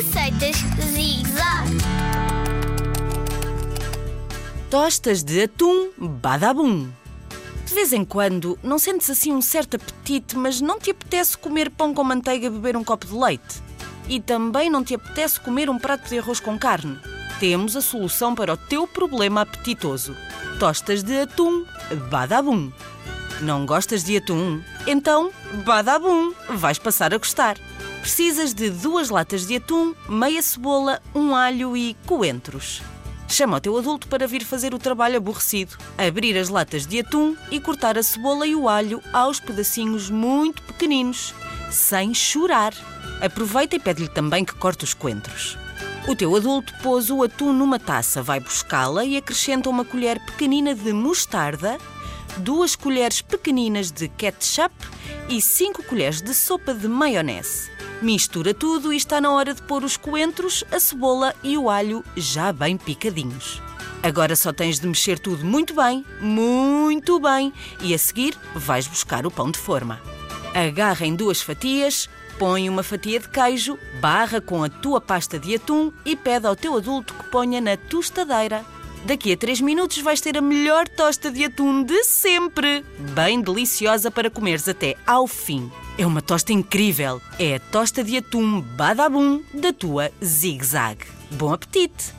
Receitas Zig-Zag. Tostas de atum badabum. De vez em quando, não sentes assim um certo apetite, mas não te apetece comer pão com manteiga e beber um copo de leite? E também não te apetece comer um prato de arroz com carne? Temos a solução para o teu problema apetitoso. Tostas de atum badabum. Não gostas de atum? Então, badabum, vais passar a gostar. Precisas de duas latas de atum, meia cebola, um alho e coentros. Chama o teu adulto para vir fazer o trabalho aborrecido. Abrir as latas de atum e cortar a cebola e o alho aos pedacinhos muito pequeninos, sem chorar. Aproveita e pede-lhe também que corte os coentros. O teu adulto pôs o atum numa taça, vai buscá-la e acrescenta uma colher pequenina de mostarda, duas colheres pequeninas de ketchup e cinco colheres de sopa de maionese. Mistura tudo e está na hora de pôr os coentros, a cebola e o alho já bem picadinhos. Agora só tens de mexer tudo muito bem, muito bem, e a seguir vais buscar o pão de forma. Agarra em duas fatias, põe uma fatia de queijo, barra com a tua pasta de atum e pede ao teu adulto que ponha na tostadeira. Daqui a 3 minutos vais ter a melhor tosta de atum de sempre! Bem deliciosa para comeres até ao fim. É uma tosta incrível. É a tosta de atum badabum da tua Zig Zag. Bom apetite!